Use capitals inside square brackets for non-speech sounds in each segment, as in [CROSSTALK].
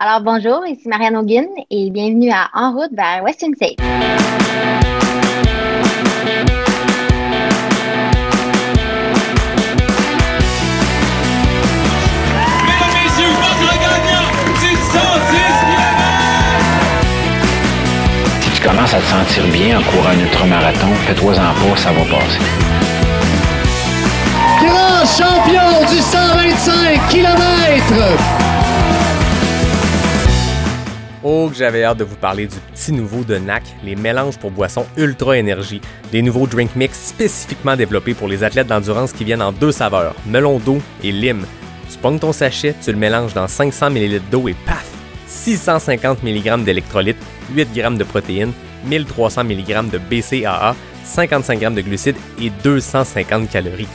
Alors bonjour, ici Marianne Hogan et bienvenue à En route vers Western State. Mesdames, messieurs, votre gagnant du 110 Si tu commences à te sentir bien en courant un ultramarathon, fais-toi-en pas, ça va passer. grand champion du 125 km. Oh, que j'avais hâte de vous parler du petit nouveau de NAC, les mélanges pour boissons Ultra Énergie, des nouveaux drink mix spécifiquement développés pour les athlètes d'endurance qui viennent en deux saveurs, melon d'eau et lime. Tu pognes ton sachet, tu le mélanges dans 500 ml d'eau et paf! 650 mg d'électrolytes, 8 g de protéines, 1300 mg de BCAA, 55 g de glucides et 250 calories.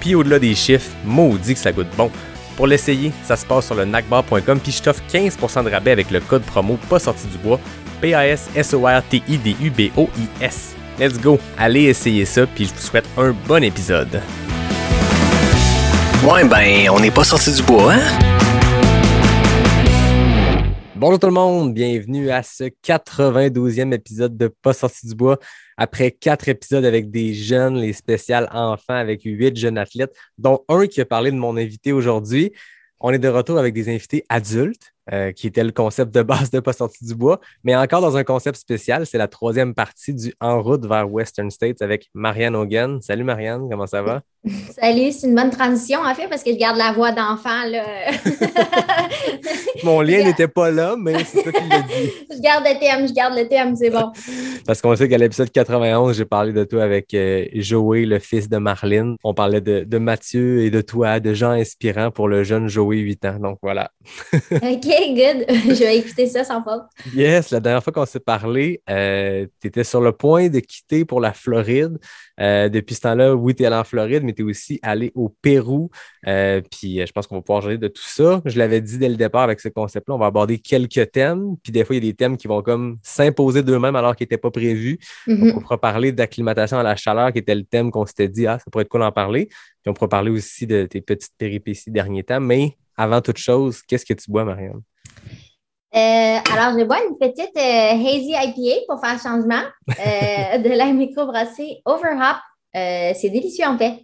Puis au-delà des chiffres, maudit que ça goûte bon. Pour l'essayer, ça se passe sur le nacbar.com puis je t'offre 15% de rabais avec le code promo pas sorti du bois P-A-S-S-O-R-T-I-D-U-B-O-I-S. Let's go, allez essayer ça puis je vous souhaite un bon épisode. Ouais, ben, on n'est pas sorti du bois, hein? Bonjour tout le monde, bienvenue à ce 92e épisode de Pas sorti du bois. Après quatre épisodes avec des jeunes, les spéciales enfants avec huit jeunes athlètes, dont un qui a parlé de mon invité aujourd'hui. On est de retour avec des invités adultes, euh, qui était le concept de base de Pas sorti du bois, mais encore dans un concept spécial. C'est la troisième partie du En route vers Western States avec Marianne Hogan. Salut Marianne, comment ça va? Salut, c'est une bonne transition en fait parce que je garde la voix d'enfant. [LAUGHS] Mon lien n'était pas là, mais c'est toi qui l'as dit. [LAUGHS] je garde le thème, je garde le thème, c'est bon. Parce qu'on sait qu'à l'épisode 91, j'ai parlé de toi avec euh, Joey, le fils de Marlene. On parlait de, de Mathieu et de toi, de gens inspirants pour le jeune Joey, 8 ans. Donc voilà. [LAUGHS] OK, good. je vais écouter ça sans faute. Yes, la dernière fois qu'on s'est parlé, euh, tu étais sur le point de quitter pour la Floride. Euh, depuis ce temps-là, oui, tu es allé en Floride, mais tu es aussi allé au Pérou. Euh, puis euh, je pense qu'on va pouvoir parler de tout ça. Je l'avais dit dès le départ avec ce concept-là, on va aborder quelques thèmes. Puis des fois, il y a des thèmes qui vont comme s'imposer d'eux-mêmes alors qu'ils n'étaient pas prévus. Mhm. Donc, on pourra parler d'acclimatation à la chaleur, qui était le thème qu'on s'était dit, ah, ça pourrait être cool d'en parler. Puis on pourra parler aussi de tes petites péripéties derniers temps. Mais avant toute chose, qu'est-ce que tu bois, Marianne? Euh, alors, je bois une petite euh, Hazy IPA pour faire changement euh, [LAUGHS] de la microbrassée Overhop. C'est délicieux en fait.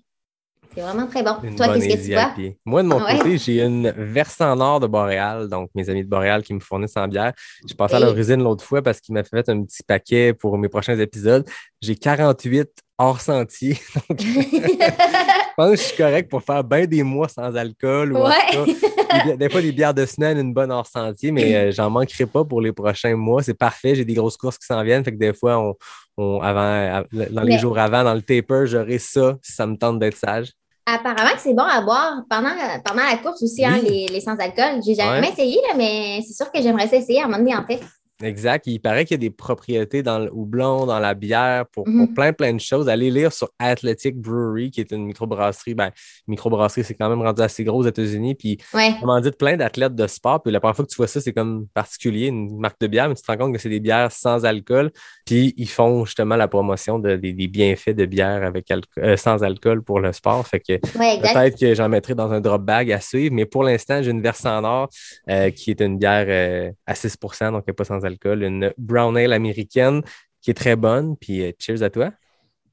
C'est vraiment très bon. Une Toi, qu'est-ce que tu bois? IPA. Moi, de mon Ah ouais? côté, j'ai une versant nord de Boréal, donc mes amis de Boréal qui me fournissent en bière. J'ai passé à leur usine l'autre fois parce qu'ils m'avaient fait un petit paquet pour mes prochains épisodes. J'ai 48 hors sentier. [LAUGHS] Donc, [LAUGHS] je pense que je suis correct pour faire bien des mois sans alcool. Ou Ouais. cas, des, fois, des bières de semaine, une bonne hors sentier, mais euh, j'en manquerai pas pour les prochains mois. C'est parfait. J'ai des grosses courses qui s'en viennent. Fait que des fois, on, on- avant, dans les Mais- jours avant, dans le taper, j'aurai ça si ça me tente d'être sage. Apparemment que c'est bon à boire pendant, pendant la course aussi, hein, les, les sans-alcool. J'ai jamais Ouais. essayé, là, mais c'est sûr que j'aimerais ça essayer à un moment donné, en fait. Exact. Il paraît qu'il y a des propriétés dans le houblon, dans la bière, pour, pour Mhm. plein, plein de choses. Allez lire sur Athletic Brewery, qui est une microbrasserie. Ben, microbrasserie, c'est quand même rendu assez gros aux États-Unis. Puis, Ouais. comment dit, plein d'athlètes de sport. Puis, la première fois que tu vois ça, c'est comme particulier, une marque de bière, mais tu te rends compte que c'est des bières sans alcool. Puis, ils font justement la promotion de- des, des bienfaits de bière avec alco- euh, sans alcool pour le sport. Fait que Ouais. Peut-être que j'en mettrai dans un drop bag à suivre, mais pour l'instant, j'ai une Versant Nord euh, qui est une bière euh, à 6% donc elle n'est pas sans alcool, une brown ale américaine qui est très bonne. Puis euh, cheers à toi.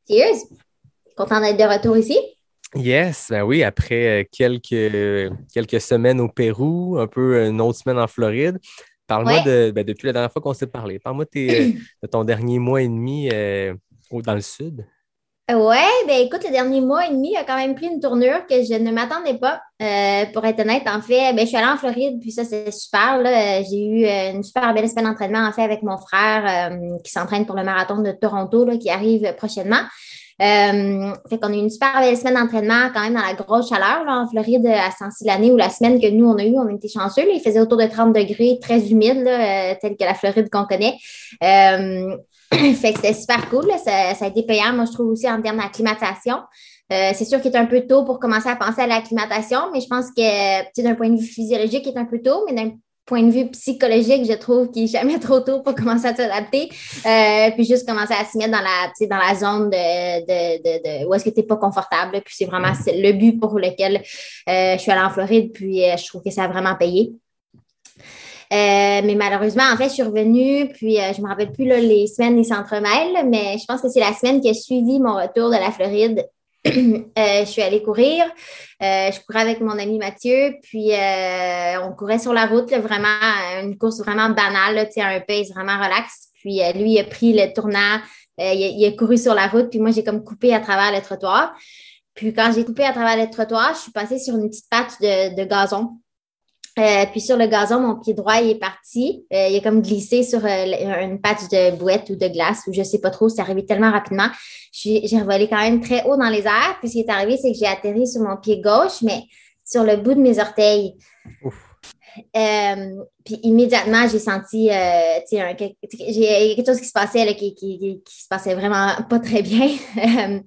Cheers. Content d'être de retour ici? Yes, ben oui, après euh, quelques, quelques semaines au Pérou, un peu euh, une autre semaine en Floride. Parle-moi Ouais. de, ben, depuis la dernière fois qu'on s'est parlé. Parle-moi [CLEARS THROAT] de, ton dernier mois et demi euh, dans le sud. Ouais, ben écoute, le dernier mois et demi a quand même pris une tournure que je ne m'attendais pas. Euh, pour être honnête, en fait, ben, je suis allée en Floride, puis ça, c'est super. J'ai eu euh, une super belle semaine d'entraînement, en fait, avec mon frère euh, qui s'entraîne pour le marathon de Toronto, là, qui arrive prochainement. Euh, fait qu'on a eu une super belle semaine d'entraînement quand même dans la grosse chaleur là, en Floride à Sensi l'année ou la semaine que nous on a eu, on était chanceux. il faisait autour de 30 degrés, très humide, là, tel que la Floride qu'on connaît. [CLEARS THROAT] fait que c'était super cool. Ça, a été payant, moi, je trouve aussi en termes d'acclimatation. Euh, c'est sûr qu'il est un peu tôt pour commencer à penser à l'acclimatation, mais je pense que d'un point de vue physiologique, il est un peu tôt, mais d'un point de vue psychologique, je trouve qu'il n'est jamais [LAUGHS] trop tôt pour commencer à s'adapter. Euh, puis juste commencer à s'y mettre dans la, dans la zone de, de, de, où est-ce que tu n'es pas confortable. Puis c'est vraiment le but pour lequel euh, je suis allée en Floride, puis je trouve que ça a vraiment payé. Euh, mais malheureusement, en fait, je suis revenue, puis je me rappelle plus les semaines, ils s'entremêlent, mais je pense que c'est la semaine qui a suivi mon retour de la Floride [CLEARS THROAT] je suis allée courir. je courais avec mon ami Mathieu, puis on courait sur la route, vraiment, une course vraiment banale, un pace vraiment relax. Puis lui, il a pris le tournant, il a, couru sur la route, puis moi, j'ai comme coupé à travers le trottoir. Puis quand j'ai coupé à travers le trottoir, je suis passée sur une petite patch de, gazon. Euh, puis sur le gazon, mon pied droit il est parti. Euh, il a comme glissé sur euh, une patch de bouette ou de glace ou je sais pas trop. C'est arrivé tellement rapidement. J'ai revolé quand même très haut dans les airs. Puis ce qui est arrivé, c'est que j'ai atterri sur mon pied gauche, mais sur le bout de mes orteils. Euh, puis immédiatement, j'ai senti, euh, tu sais, quelque, chose qui se passait, là, qui, qui, qui, se passait vraiment pas très bien. [LAUGHS] Euh,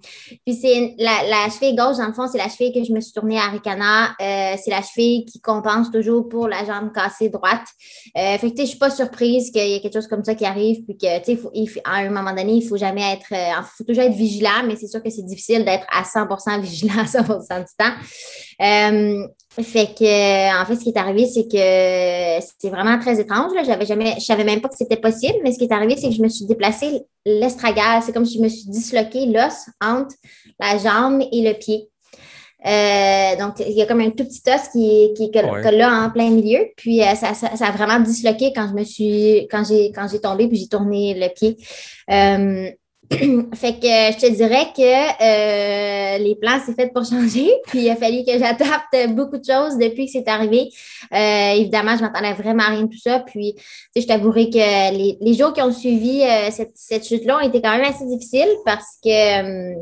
puis c'est la, cheville gauche, dans le fond, c'est la cheville que je me suis tournée à Ricana. C'est la cheville qui compense toujours pour la jambe cassée droite. fait que, tu sais, je suis pas surprise qu'il y ait quelque chose comme ça qui arrive, puis que, tu sais, à un moment donné, il faut jamais être, faut toujours être vigilant, mais c'est sûr que c'est difficile d'être à 100% vigilant [LAUGHS] à 100% du temps. Fait que, en fait, ce qui est arrivé, c'est que c'est vraiment très étrange. Là. J'avais jamais, je savais même pas que c'était possible, mais ce qui est arrivé, c'est que je me suis déplacée l'estragale. C'est comme si je me suis disloqué l'os entre la jambe et le pied. Euh, donc, il y a comme un tout petit os qui, qui est là en plein milieu. Puis, euh, ça, ça, a vraiment disloqué quand je me suis, quand j'ai, quand j'ai tombé, puis j'ai tourné le pied. Euh, [CLEARS THROAT] fait que je te dirais que euh, les plans, c'est fait pour changer. [LAUGHS] Puis il a fallu que j'adapte beaucoup de choses depuis que c'est arrivé. Euh, évidemment, je m'attendais vraiment à rien de tout ça. Puis, je t'avouerai que les, les, jours qui ont suivi euh, cette, cette chute-là ont été quand même assez difficiles parce que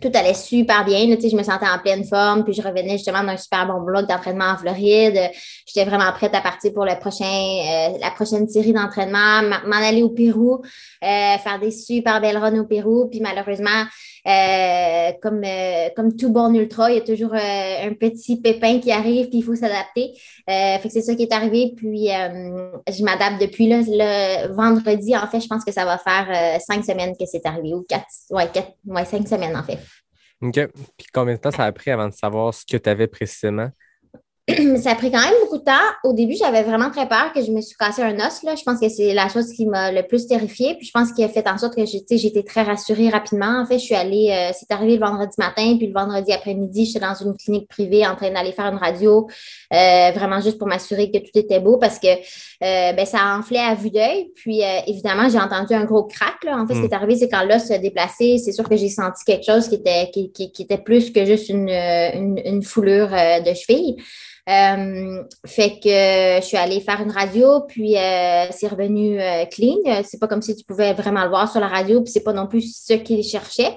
tout allait super bien. Là, je me sentais en pleine forme, puis je revenais justement d'un super bon bloc d'entraînement en Floride. J'étais vraiment prête à partir pour le prochain, euh, la prochaine série d'entraînement, m'en aller au Pérou, euh, faire des super belles runs au Pérou. Puis malheureusement, euh, comme, comme tout bon ultra, il y a toujours un petit pépin qui arrive, puis il faut s'adapter. fait que c'est ça qui est arrivé. Puis je m'adapte depuis là, le vendredi. En fait, je pense que ça va faire cinq semaines que c'est arrivé, ou quatre, ouais, quatre, ouais, cinq semaines en fait. OK. Puis combien de temps ça a pris avant de savoir ce que tu avais précisément? [CLEARS THROAT] ça a pris quand même beaucoup de temps. Au début, j'avais vraiment très peur que je me suis cassé un os. Là. Je pense que c'est la chose qui m'a le plus terrifiée. Puis je pense qu'il a fait en sorte que j'étais très rassurée rapidement. En fait, je suis allée, euh, c'est arrivé le vendredi matin, puis le vendredi après-midi, j'étais dans une clinique privée en train d'aller faire une radio, euh, vraiment juste pour m'assurer que tout était beau parce que euh, ben, ça enflait à vue d'œil. Puis évidemment, j'ai entendu un gros crack. Là. En fait, ce qui est hmm. arrivé, c'est quand l'os se déplacé, c'est sûr que j'ai senti quelque chose qui était, qui, qui, était plus que juste une, une, une foulure de cheville. Euh, fait que je suis allée faire une radio, puis euh, c'est revenu euh, clean. C'est pas comme si tu pouvais vraiment le voir sur la radio, puis c'est pas non plus ce qu'il cherchait.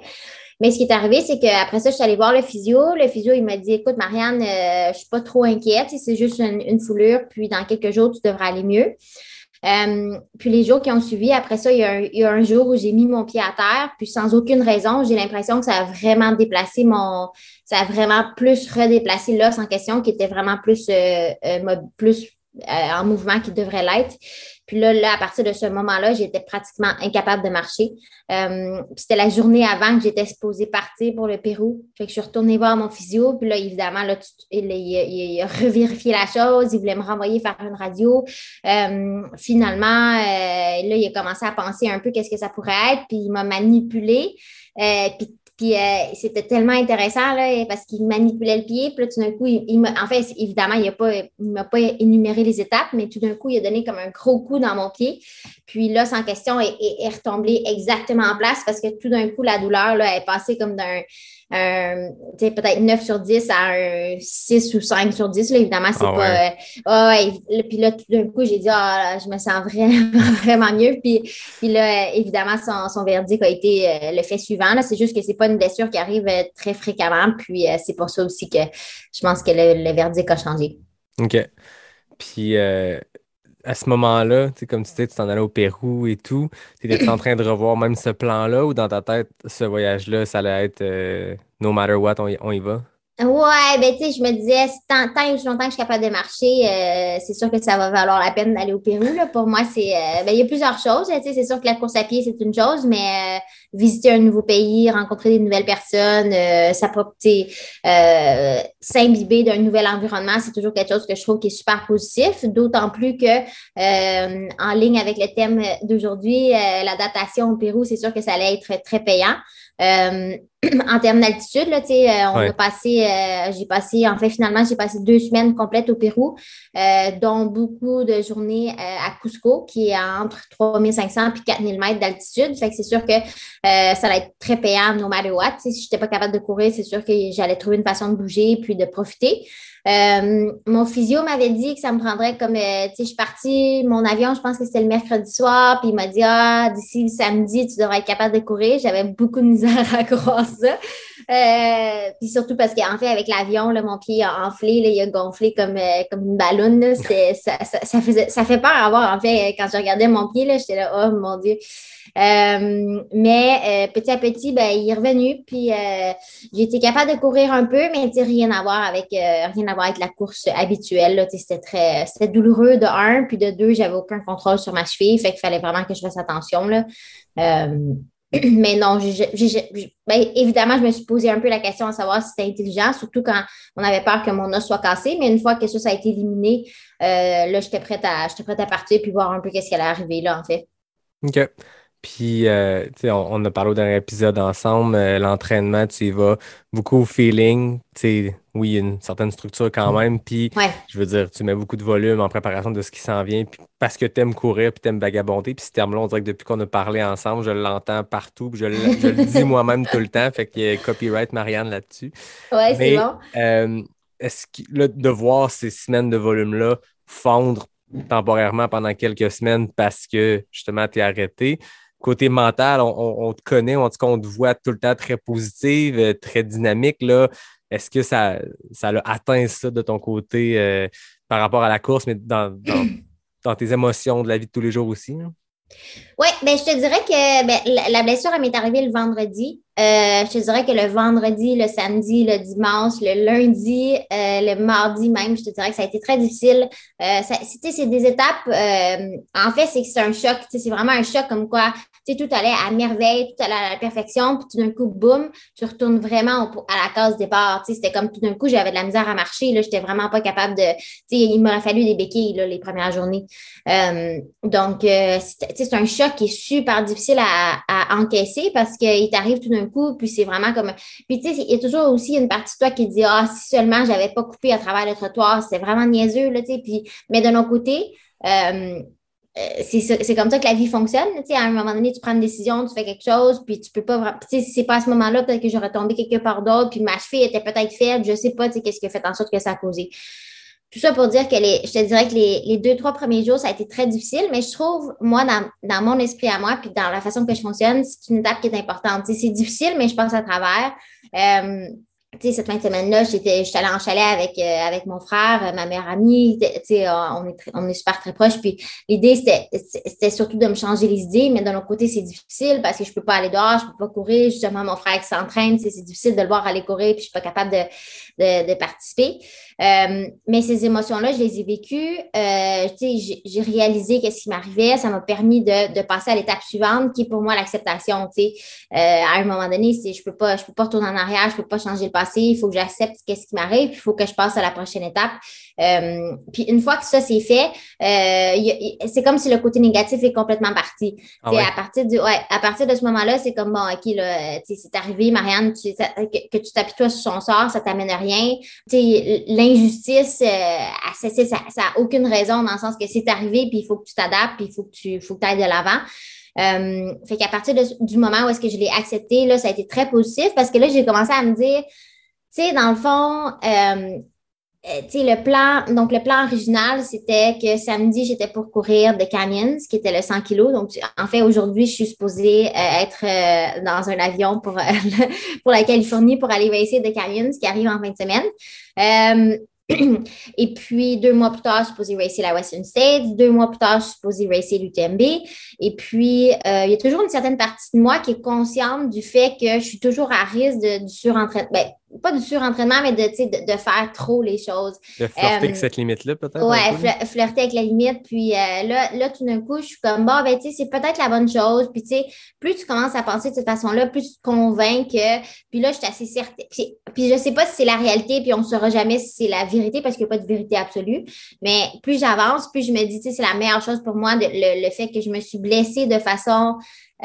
Mais ce qui est arrivé, c'est qu'après ça, je suis allée voir le physio. Le physio, il m'a dit Écoute, Marianne, je suis pas trop inquiète. C'est juste une, une, foulure, puis dans quelques jours, tu devrais aller mieux. Euh, puis les jours qui ont suivi, après ça, il y a un, jour où j'ai mis mon pied à terre, puis sans aucune raison, j'ai l'impression que ça a vraiment déplacé mon, ça a vraiment plus redéplacé l'os en question, qui était vraiment plus, euh, euh, plus en mouvement qu'il devrait l'être. Puis là, là, à partir de ce moment-là, j'étais pratiquement incapable de marcher. Euh, c'était la journée avant que j'étais supposée partir pour le Pérou. Fait que je suis retournée voir mon physio. Puis là, évidemment, là, il, a revérifié la chose. Il voulait me renvoyer faire une radio. Euh, finalement, euh, là, il a commencé à penser un peu qu'est-ce que ça pourrait être. Puis il m'a manipulé. puis puis euh, c'était tellement intéressant là, parce qu'il manipulait le pied. Puis là, tout d'un coup, il, en fait, évidemment, il ne m'a pas énuméré les étapes, mais tout d'un coup, il a donné comme un gros coup dans mon pied. Puis là, sans question, est, est, retombé exactement en place parce que tout d'un coup, la douleur là, est passée comme d'un peut-être 9 sur 10 à un 6 ou 5 sur 10. Là, évidemment, c'est ah pas. Euh, ouais, puis là, tout d'un coup, j'ai dit, ah, je me sens vraiment, [LAUGHS] vraiment mieux. Puis, puis là, évidemment, son, son verdict a été euh, le fait suivant. C'est juste que c'est pas une blessure qui arrive euh, très fréquemment. Puis c'est pour ça aussi que je pense que le, le verdict a changé. OK. Puis à ce moment-là, comme tu disais, tu t'en allais au Pérou et tout, tu étais en train de revoir même ce plan-là ou dans ta tête, ce voyage-là, ça allait être no matter what, on y, va? Ouais, ben tu sais, je me disais, tant, tant et aussi longtemps que je suis capable de marcher, euh, c'est sûr que ça va valoir la peine d'aller au Pérou. Là. Pour moi, c'est euh, ben, il y a plusieurs choses. Tu sais, c'est sûr que la course à pied, c'est une chose, mais euh, visiter un nouveau pays, rencontrer des nouvelles personnes, ça peut s'imbiber d'un nouvel environnement, c'est toujours quelque chose que je trouve qui est super positif. D'autant plus que en ligne avec le thème d'aujourd'hui, la datation au Pérou, c'est sûr que ça allait être très payant. Euh, [CLEARS THROAT] en termes d'altitude, là, euh, on a passé, euh, j'ai passé, en fait, finalement, j'ai passé deux semaines complètes au Pérou, dont beaucoup de journées à Cusco, qui est entre 3500 et 4000 mètres d'altitude. Fait que c'est sûr que ça va être très payant no matter what. si je n'étais pas capable de courir, c'est sûr que j'allais trouver une façon de bouger puis de profiter. Euh, mon physio m'avait dit que ça me prendrait comme, euh, tu sais, je suis partie, mon avion, je pense que c'était le mercredi soir, puis il m'a dit, ah, d'ici samedi, tu devrais être capable de courir. J'avais beaucoup de misère [LAUGHS] à croire ça. Euh, puis surtout parce qu'en fait, avec l'avion, mon pied a enflé, là, il a gonflé comme, comme une ballonne. Ça, ça, ça, faisait, ça fait peur à voir. En fait, quand je regardais mon pied, j'étais là, oh mon Dieu. Euh, mais euh, petit à petit, ben, il est revenu. Puis euh, j'ai été capable de courir un peu, mais rien à voir avec rien à voir avec la course habituelle. C'était très c'était douloureux de un, puis de deux, j'avais aucun contrôle sur ma cheville. Fait qu'il fallait vraiment que je fasse attention. Là. [CLEARS THROAT] mais non, ben, évidemment, je me suis posé un peu la question à savoir si c'était intelligent, surtout quand on avait peur que mon os soit cassé. Mais une fois que ça, ça a été éliminé, là, j'étais prête à, prête à partir puis voir un peu qu'est-ce qui allait arriver là, en fait. OK. Puis, euh, tu sais, on, a parlé au dernier épisode ensemble, euh, l'entraînement, tu y vas beaucoup au feeling. Tu sais, oui, il y a une certaine structure quand mm. même. Puis, je veux dire, tu mets beaucoup de volume en préparation de ce qui s'en vient. Puis, parce que tu aimes courir, puis tu aimes vagabonder. Puis, ce terme-là, on dirait que depuis qu'on a parlé ensemble, je l'entends partout. Puis, je, le dis [LAUGHS] moi-même tout le temps. Fait qu'il y a copyright Marianne là-dessus. Ouais, c'est bon. Euh, est-ce que de voir ces semaines de volume-là fondre temporairement pendant quelques semaines parce que justement, tu es arrêté côté mental, on, te connaît, en tout cas, on te voit tout le temps très positive, euh, très dynamique. Là. Est-ce que ça, ça a atteint ça de ton côté euh, par rapport à la course, mais dans, dans, [CLEARS THROAT] tes émotions de la vie de tous les jours aussi? Oui, ben, je te dirais que ben, la blessure m'est arrivée le vendredi. Euh, je te dirais que le vendredi, le samedi, le dimanche, le lundi, euh, le mardi même, je te dirais que ça a été très difficile. Euh, c'est des étapes. En fait, c'est c'est un choc. C'est vraiment un choc comme quoi tout allait à merveille, tout allait à la perfection, puis tout d'un coup, boum, tu retournes vraiment à la case départ. C'était comme tout d'un coup, j'avais de la misère à marcher. Là, j'étais vraiment pas capable de. Il m'aurait fallu des béquilles là, les premières journées. donc, c'est un choc qui est super difficile à, à encaisser parce qu'il t'arrive tout d'un coup, puis c'est vraiment comme. Puis tu sais, il y a toujours aussi une partie de toi qui dit Ah, si seulement j'avais pas coupé à travers le trottoir, c'est vraiment niaiseux, là, tu sais. Puis, mais de notre côté, euh, euh, c'est comme ça que la vie fonctionne. Tu sais, à un moment donné, tu prends une décision, tu fais quelque chose, puis tu peux pas. Tu sais, si c'est pas à ce moment-là, peut-être que j'aurais tombé quelque part d'autre, puis ma cheville était peut-être faible, je sais pas, tu sais, qu'est-ce qui a fait en sorte que ça a causé. Tout ça pour dire que les, je te dirais que les, deux, trois premiers jours, ça a été très difficile, mais je trouve, moi, dans, mon esprit à moi, puis dans la façon que je fonctionne, c'est une étape qui est importante. c'est difficile, mais je pense à travers. Euh, cette fin de semaine-là, j'étais, j'étais allée en chalet avec, euh, avec mon frère, ma meilleure amie. Tu sais, on est, on est super très proches. Puis l'idée, c'était, c'était surtout de me changer les idées, mais d'un autre côté, c'est difficile parce que je peux pas aller dehors, je peux pas courir. Justement, mon frère qui s'entraîne, c'est difficile de le voir aller courir, puis je suis pas capable de, de, participer. Euh, mais ces émotions-là, je les ai vécues. Euh, j'ai réalisé qu'est-ce qui m'arrivait. Ça m'a permis de, passer à l'étape suivante, qui est pour moi l'acceptation. Euh, à un moment donné, je peux pas, peux pas retourner en arrière, je peux pas changer le passé. Il faut que j'accepte qu'est-ce qui m'arrive, il faut que je passe à la prochaine étape. Euh, puis une fois que ça c'est fait, euh, c'est comme si le côté négatif est complètement parti. Ah à partir du, ouais, à partir de ce moment-là, c'est comme bon, ok, là, c'est arrivé, Marianne, tu, que, que, tu toi sur son sort, ça t'amène à rien. L'injustice, euh, ça n'a aucune raison dans le sens que c'est arrivé, puis il faut que tu t'adaptes, puis il faut que tu faut que ailles de l'avant. Euh, fait qu'à partir du moment où est-ce que je l'ai accepté, là, ça a été très positif parce que là, j'ai commencé à me dire, tu sais, dans le fond, euh, euh, le plan, donc le plan original, c'était que samedi, j'étais pour courir de Canyons, qui était le 100 kilos. Donc, en fait, aujourd'hui, je suis supposée euh, être euh, dans un avion pour, [LAUGHS] pour la Californie pour aller essayer de Canyons, qui arrive en fin de semaine. [CLEARS THROAT] Et puis, deux mois plus tard, je suis supposée racer la Western States. Deux mois plus tard, je suis supposée racer l'UTMB. Et puis, il y a toujours une certaine partie de moi qui est consciente du fait que je suis toujours à risque de, du surentraînement. Ben, pas du surentraînement, mais de, de, de, faire trop les choses. De flirter avec cette limite-là, peut-être? Ouais, flirter avec la limite. Puis là, là, tout d'un coup, je suis comme, bon, ben, tu sais, c'est peut-être la bonne chose. Puis, tu sais, plus tu commences à penser de cette façon-là, plus tu te convaincs que. Puis là, je suis assez certaine. Puis, puis je sais pas si c'est la réalité, puis on ne saura jamais si c'est la vérité parce qu'il n'y a pas de vérité absolue. Mais plus j'avance, plus je me dis, tu sais, c'est la meilleure chose pour moi, le, le, fait que je me suis blessée de façon.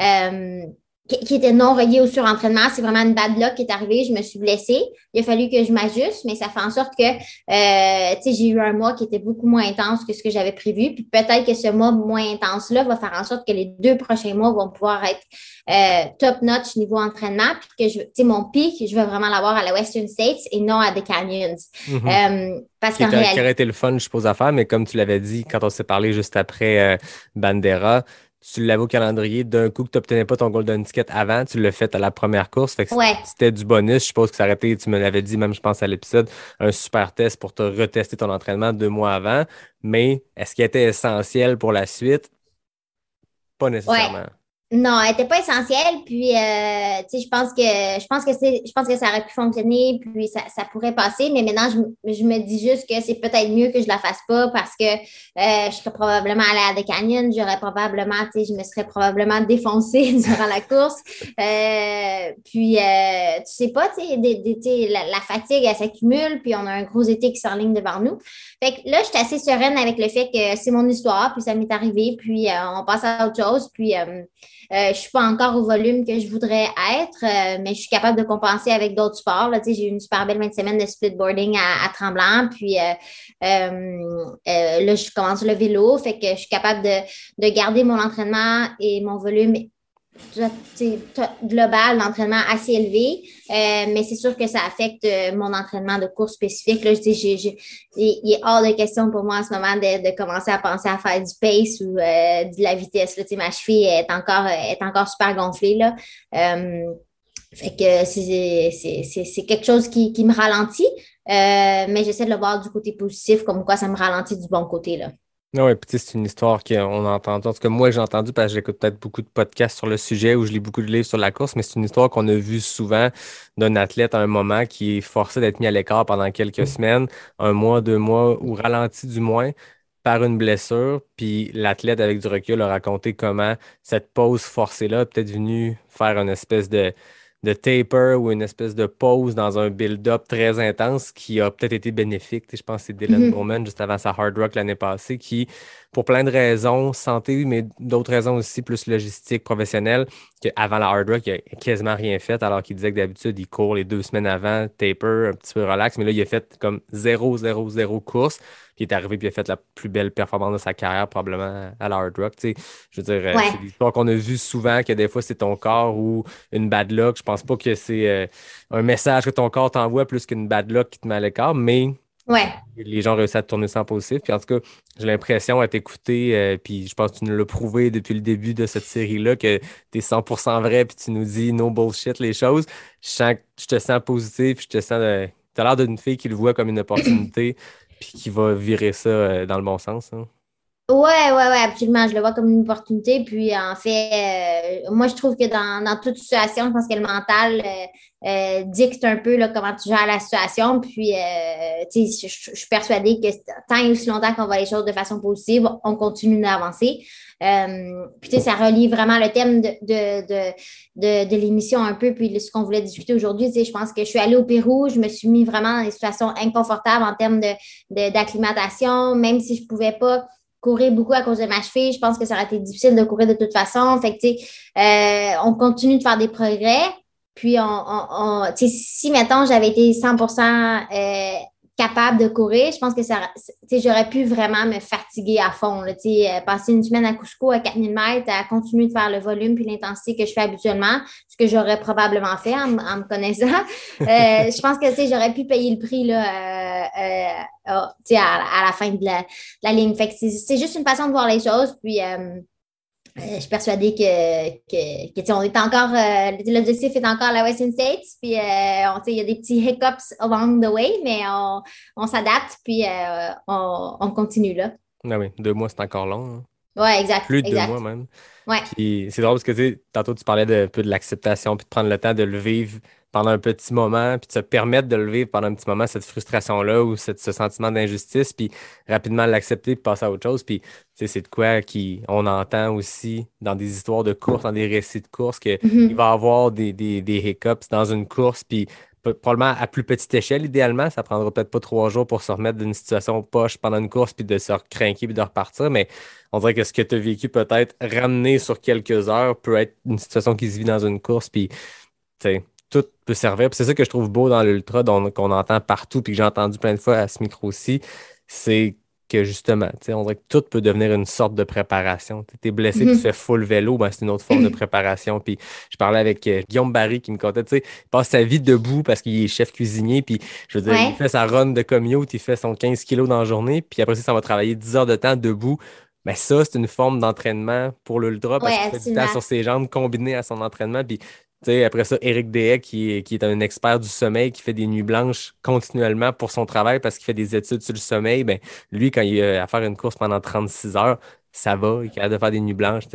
Euh, qui, était non relié au surentraînement. C'est vraiment une bad luck qui est arrivée. Je me suis blessée. Il a fallu que je m'ajuste, mais ça fait en sorte que euh, j'ai eu un mois qui était beaucoup moins intense que ce que j'avais prévu. Puis peut-être que ce mois moins intense-là va faire en sorte que les deux prochains mois vont pouvoir être euh, top-notch niveau entraînement. Puis que je, mon pic, je veux vraiment l'avoir à la Western States et non à The Canyons. Euh, parce qui, réalité... qui aurait été le fun, je suppose, à faire, mais comme tu l'avais dit quand on s'est parlé juste après Bandera, tu l'avais au calendrier, d'un coup que tu n'obtenais pas ton golden ticket avant, tu l'as fait à la première course. Fait que c'était du bonus. Je suppose que ça aurait été, tu me l'avais dit, même je pense à l'épisode, un super test pour te retester ton entraînement deux mois avant. Mais est-ce qu'il était essentiel pour la suite? Pas nécessairement. Non, elle n'était pas essentielle. Puis, euh, tu sais, je pense que je pense que c'est, je pense que ça aurait pu fonctionner, puis ça, ça pourrait passer. Mais maintenant, je, je me dis juste que c'est peut-être mieux que je la fasse pas parce que euh, je serais probablement allée à des canyons, j'aurais probablement, tu sais, je me serais probablement défoncée [LAUGHS] durant la course. Euh, puis, euh, tu sais pas, tu sais, la, la, fatigue, elle s'accumule, puis on a un gros été qui s'enligne devant nous. Fait que là, je suis assez sereine avec le fait que c'est mon histoire, puis ça m'est arrivé, puis on passe à autre chose, puis euh, je ne suis pas encore au volume que je voudrais être, euh, mais je suis capable de compenser avec d'autres sports. Là, j'ai eu une super belle 20 semaines de splitboarding à, à Tremblant. Puis euh, là, je commence le vélo. Fait que je suis capable de, de garder mon entraînement et mon volume global d'entraînement assez élevé, euh, mais c'est sûr que ça affecte euh, mon entraînement de cours spécifique. Là, il est hors de question pour moi en ce moment de, commencer à penser à faire du pace ou euh, de la vitesse. Là, ma cheville est encore, est encore super gonflée. Là. fait que c'est quelque chose qui, qui me ralentit, mais j'essaie de le voir du côté positif, comme quoi ça me ralentit du bon côté. Là. Oui, puis c'est une histoire qu'on a entendue. En tout cas, moi, j'ai entendu parce que j'écoute peut-être beaucoup de podcasts sur le sujet ou je lis beaucoup de livres sur la course, mais c'est une histoire qu'on a vue souvent d'un athlète à un moment qui est forcé d'être mis à l'écart pendant quelques semaines, un mois, deux mois, ou ralenti du moins par une blessure. Puis l'athlète, avec du recul, a raconté comment cette pause forcée-là peut-être venue faire une espèce de de taper ou une espèce de pause dans un build-up très intense qui a peut-être été bénéfique. Je pense que c'est Dylan Bowman, juste avant sa Hard Rock l'année passée, qui, pour plein de raisons, santé, mais d'autres raisons aussi plus logistiques, professionnelles, qu'avant la Hard Rock, il n'a quasiment rien fait, alors qu'il disait que d'habitude, il court les deux semaines avant, taper, un petit peu relax, mais là, il a fait comme 0-0-0 course qui est arrivé et a fait la plus belle performance de sa carrière, probablement à la Hard Rock. Je veux dire, euh, c'est l'histoire qu'on a vu souvent que des fois c'est ton corps ou une bad luck. Je pense pas que c'est euh, un message que ton corps t'envoie plus qu'une bad luck qui te met à l'écart, mais les gens réussissent à tourner ça en positif. Puis en tout cas, j'ai l'impression à t'écouter, euh, puis je pense que tu nous l'as prouvé depuis le début de cette série-là, que tu es 100% vrai, puis tu nous dis no bullshit les choses. Je, sens je te sens positif, je te sens. tu as l'air d'une fille qui le voit comme une opportunité puis qui va virer ça euh, dans le bon sens. Hein. Ouais, ouais, ouais, absolument. Je le vois comme une opportunité. Puis, en fait, euh, moi, je trouve que dans, dans, toute situation, je pense que le mental euh, dicte un peu là, comment tu gères la situation. Puis, tu sais, je, suis persuadée que tant et aussi longtemps qu'on voit les choses de façon positive, on continue d'avancer. Euh, puis, tu sais, ça relie vraiment le thème de, de, de, de, l'émission un peu, puis ce qu'on voulait discuter aujourd'hui. Tu sais, je pense que je suis allée au Pérou, je me suis mis vraiment dans des situations inconfortables en termes d'acclimatation, même si je pouvais pas courir beaucoup à cause de ma cheville. Je pense que ça aurait été difficile de courir de toute façon. Fait que, euh, on continue de faire des progrès. Puis, on, on, on si, mettons, j'avais été 100 euh, capable de courir, je pense que ça, j'aurais pu vraiment me fatiguer à fond. Là, euh, passer une semaine à Cusco à 4000 mètres, à continuer de faire le volume puis l'intensité que je fais habituellement, ce que j'aurais probablement fait en, me connaissant. [LAUGHS] Euh, je pense que j'aurais pu payer le prix là, euh, oh, à, la fin de la, ligne. Fait c'est juste une façon de voir les choses. Puis euh, je suis persuadée que, que, on est encore, euh, l'objectif est encore la Western States, puis euh, il y a des petits hiccups along the way, mais on, on s'adapte, puis on, on, continue là. Ah oui, deux mois, c'est encore long. Hein. Oui, exact. Plus de deux mois même. Ouais. c'est drôle parce que tantôt tu parlais de, peu de l'acceptation puis de prendre le temps de le vivre pendant un petit moment, puis te permettre de le vivre pendant un petit moment, cette frustration-là ou cette, ce sentiment d'injustice, puis rapidement l'accepter, puis passer à autre chose. Puis, c'est de quoi qui, on entend aussi dans des histoires de course, dans des récits de course, qu'il Mhm. va y avoir des, des, des hiccups dans une course, puis probablement à plus petite échelle, idéalement. Ça prendra peut-être pas trois jours pour se remettre d'une situation poche pendant une course, puis de se recrinquer, puis de repartir. Mais on dirait que ce que tu as vécu peut-être ramené sur quelques heures peut être une situation qui se vit dans une course, puis tu sais, tout peut servir. C'est ça que je trouve beau dans l'ultra, qu'on entend partout, puis que j'ai entendu plein de fois à ce micro aussi, c'est que justement, tu sais, on dirait que tout peut devenir une sorte de préparation. Tu es blessé, Mhm. tu fais full vélo, ben, c'est une autre forme de [CLEARS THROAT] préparation. Puis je parlais avec euh, Guillaume Barry qui me contait, tu sais, il passe sa vie debout parce qu'il est chef cuisinier, puis je veux dire, Ouais. il fait sa run de commute, il fait son 15 kilos dans la journée, puis après ça, ça va travailler 10 heures de temps debout. Mais ça, c'est une forme d'entraînement pour l'ultra parce Ouais, qu'il fait du temps sur ses jambes combiné à son entraînement. Puis, tu sais, après ça, Eric Deshaies, qui est, qui est un expert du sommeil, qui fait des nuits blanches continuellement pour son travail parce qu'il fait des études sur le sommeil, ben, lui, quand il a à faire une course pendant 36 heures, ça va, il est capable de faire des nuits blanches.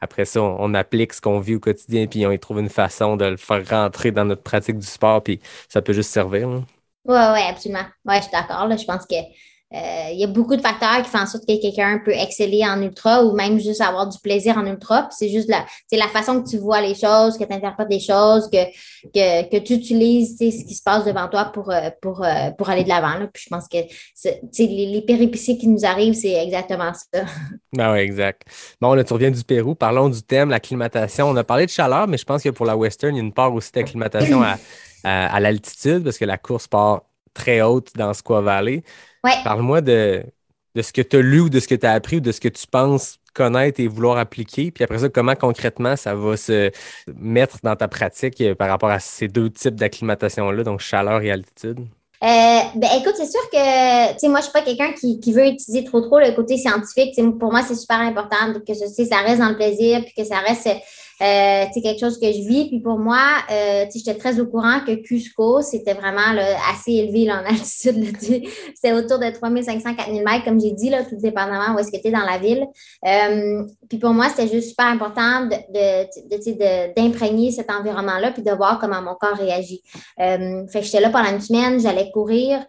après ça, on, applique ce qu'on vit au quotidien, puis on y trouve une façon de le faire rentrer dans notre pratique du sport, puis ça peut juste servir. Oui, oui, absolument. Oui, je suis d'accord. Je pense que il y a beaucoup de facteurs qui font en sorte que quelqu'un peut exceller en ultra ou même juste avoir du plaisir en ultra. C'est juste la, la façon que tu vois les choses, que tu interprètes les choses, que, que, que tu utilises ce qui se passe devant toi pour, euh, pour, euh, pour aller de l'avant. Puis je pense que les, les péripéties qui nous arrivent, c'est exactement ça. [LAUGHS] Ah oui, exact. Bon, là, tu reviens du Pérou. Parlons du thème, l'acclimatation. On a parlé de chaleur, mais je pense que pour la Western, il y a une part aussi d'acclimatation à, à l'altitude parce que la course part très haute dans Squaw Valley. Ouais. Parle-moi de, de ce que tu as lu ou de ce que tu as appris ou de ce que tu penses connaître et vouloir appliquer. Puis après ça, comment concrètement ça va se mettre dans ta pratique euh, par rapport à ces deux types d'acclimatation-là, donc chaleur et altitude? Euh, ben écoute, c'est sûr que tu sais, moi, je suis pas quelqu'un qui, qui veut utiliser trop trop le côté scientifique. Pour moi, c'est super important que sais, ça reste dans le plaisir, puis que ça reste euh, sais, quelque chose que je vis. Puis pour moi, euh, j'étais très au courant que Cusco, c'était vraiment assez élevé là, en [LAUGHS] altitude. C'était autour de 3500, 4000 mètres, comme j'ai dit, là, tout dépendamment où est-ce que tu es dans la ville. Euh, puis pour moi, c'était juste super important de, de, d'imprégner cet environnement-là, puis de voir comment mon corps réagit. Fait que j'étais là pendant une semaine, j'allais courir.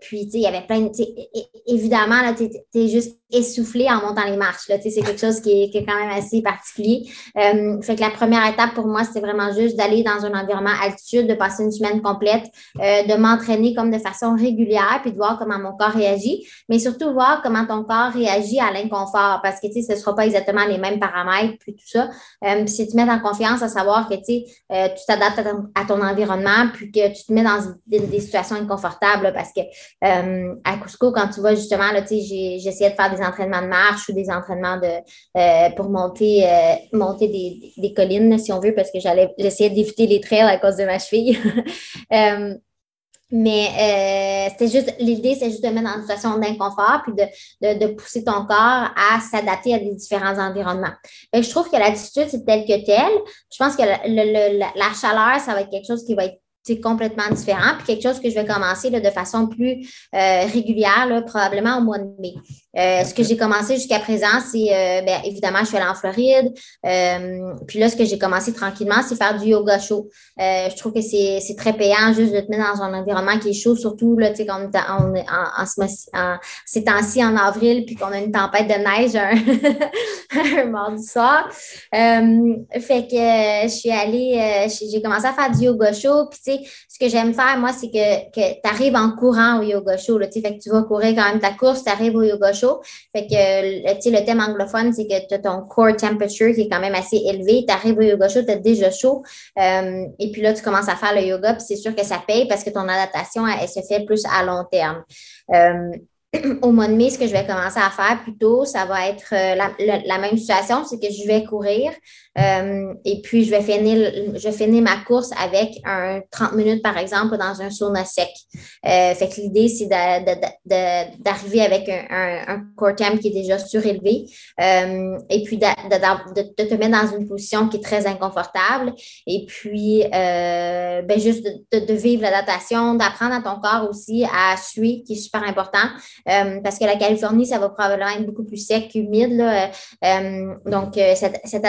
puis, il y avait plein de. Évidemment, tu es juste essoufflé en montant les marches. C'est quelque chose qui est, qui est quand même assez particulier. Euh, fait que la première étape pour moi, c'était vraiment juste d'aller dans un environnement altitude, de passer une semaine complète, euh, de m'entraîner comme de façon régulière, puis de voir comment mon corps réagit, mais surtout voir comment ton corps réagit à l'inconfort, parce que, tu sais, ce ne sera pas exactement les mêmes paramètres, puis tout ça. Euh, puis c'est te mettre en confiance à savoir que, tu sais, euh, tu t'adaptes à ton, environnement, puis que tu te mets dans des, situations inconfortables, parce que euh, à Cusco, quand tu vas justement, là, tu sais, j'essayais de faire des entraînements de marche ou des entraînements de, pour monter, euh, des, collines, si on veut, parce que j'allais j'essayais d'éviter les trails à cause de ma cheville. [LAUGHS] Euh, mais euh, c'était juste, l'idée, c'est juste de mettre une situation d'inconfort puis de, de, pousser ton corps à s'adapter à des différents environnements. Je trouve que l'attitude, c'est tel que tel. Je pense que la, la chaleur, ça va être quelque chose qui va être sais, complètement différent, puis quelque chose que je vais commencer là, de façon plus euh, régulière, là, probablement au mois de mai. Euh, ce que j'ai commencé jusqu'à présent, c'est euh, ben, évidemment, je suis allée en Floride. Puis là, ce que j'ai commencé tranquillement, c'est faire du yoga chaud. Je trouve que c'est c'est très payant juste de te mettre dans un environnement qui est chaud, surtout là, tu sais, quand on est en, on en, en en- ces temps-ci en avril, puis qu'on a une tempête de neige un, [LAUGHS] un mardi soir. Fait que je suis allée, j'ai j'ai commencé à faire du yoga chaud. Puis tu sais, ce que j'aime faire, moi, c'est que, que tu arrives en courant au yoga chaud. Là, tu fait que tu vas courir quand même ta course, tu arrives au yoga chaud. Fait que le thème anglophone, c'est que tu as ton core temperature qui est quand même assez élevé. Tu arrives au yoga chaud, tu es déjà chaud. Euh, et puis là, tu commences à faire le yoga, puis c'est sûr que ça paye parce que ton adaptation, elle, se fait plus à long terme. Euh, [CLEARS THROAT] au mois de mai, ce que je vais commencer à faire plutôt, ça va être euh, la même situation, c'est que je vais courir euh, et puis je vais finir, je vais finir ma course avec un 30 minutes, par exemple, dans un sauna sec. Euh, fait que l'idée, c'est d'arriver avec un, un, un core qui est déjà surélevé euh, et puis de, te mettre dans une position qui est très inconfortable et puis euh, ben, juste de, vivre l'adaptation, d'apprendre à ton corps aussi à suer, qui est super important. euh, parce que la Californie, ça va probablement être beaucoup plus sec qu'humide. Là. Donc, cette, cette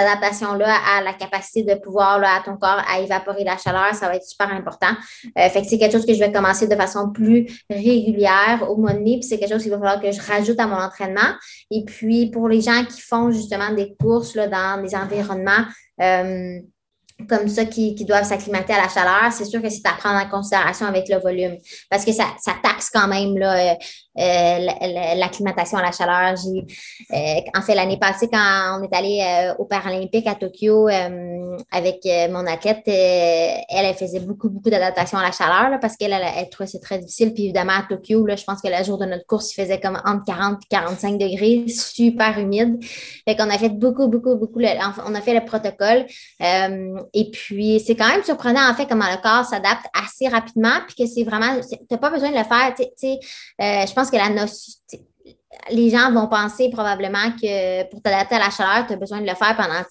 à la capacité de pouvoir, à ton corps, à évaporer la chaleur, ça va être super important. fait que c'est quelque chose que je vais commencer de façon plus régulière au mois de mai, puis c'est quelque chose qu'il va falloir que je rajoute à mon entraînement. Et puis, pour les gens qui font justement des courses dans des environnements, comme ça qui, doivent s'acclimater à la chaleur, c'est sûr que c'est à prendre en considération avec le volume parce que ça, ça taxe quand même là, euh, euh, l'acclimatation à la chaleur. Euh, en fait, l'année passée, quand on est allé euh, au Paralympique à Tokyo avec mon athlète, elle, faisait beaucoup, beaucoup d'adaptation à la chaleur parce qu'elle elle, elle trouvait c'est très difficile. Puis évidemment, à Tokyo, là, je pense que le jour de notre course, il faisait comme entre 40 et 45 degrés, super humide. Fait qu'on a fait beaucoup, beaucoup, beaucoup, on a fait le protocole. et puis, c'est quand même surprenant, en fait, comment le corps s'adapte assez rapidement, puis que c'est vraiment, tu n'as pas besoin de le faire. Je pense que la les gens vont penser probablement que pour t'adapter à la chaleur, tu as besoin de le faire pendant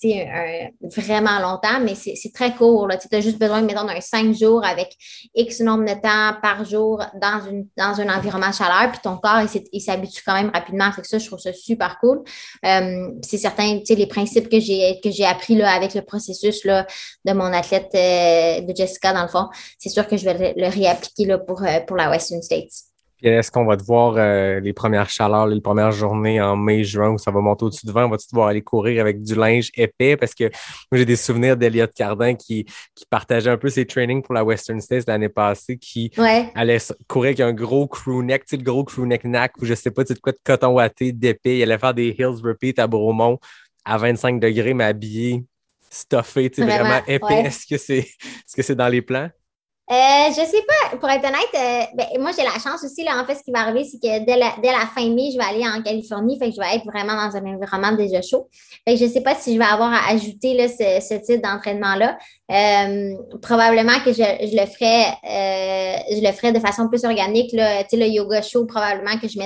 vraiment longtemps, mais c'est très court. Tu as juste besoin, mettons, d'un cinq jours avec X nombre de temps par jour dans, une, dans un environnement chaleur, puis ton corps, il s'habitue quand même rapidement. Fait que ça, je trouve ça super cool. Euh, c'est certain, tu sais, les principes que j'ai que j'ai appris là, avec le processus là, de mon athlète, euh, de Jessica, dans le fond, c'est sûr que je vais le, réappliquer là, pour, euh, pour la Western States est-ce qu'on va te voir euh, les premières chaleurs, les premières journées en mai, juin où ça va monter au-dessus de vent? Va-tu devoir aller courir avec du linge épais? Parce que j'ai des souvenirs d'Eliott Cardin qui, qui partageait un peu ses trainings pour la Western States l'année passée, qui allait courir avec un gros crew neck, tu sais, le gros crew neck neck ou je sais pas, tu sais, de quoi de coton watté, d'épais. Il allait faire des hills repeat à Bromont à 25 degrés, mais habillé, stuffé, tu sais, vraiment, épais. Est-ce que c'est est -ce c'est dans les plans? Euh, je sais pas, pour être honnête, euh, ben, moi j'ai la chance aussi, là, en fait, ce qui va arriver, c'est que dès la, dès la fin mai, je vais aller en Californie, fait que je vais être vraiment dans un environnement déjà chaud. Fait que je sais pas si je vais avoir à ajouter là, ce, ce type d'entraînement-là. Euh, probablement que je, je le ferai euh, je le ferai de façon plus organique. Là. Le yoga chaud, probablement que je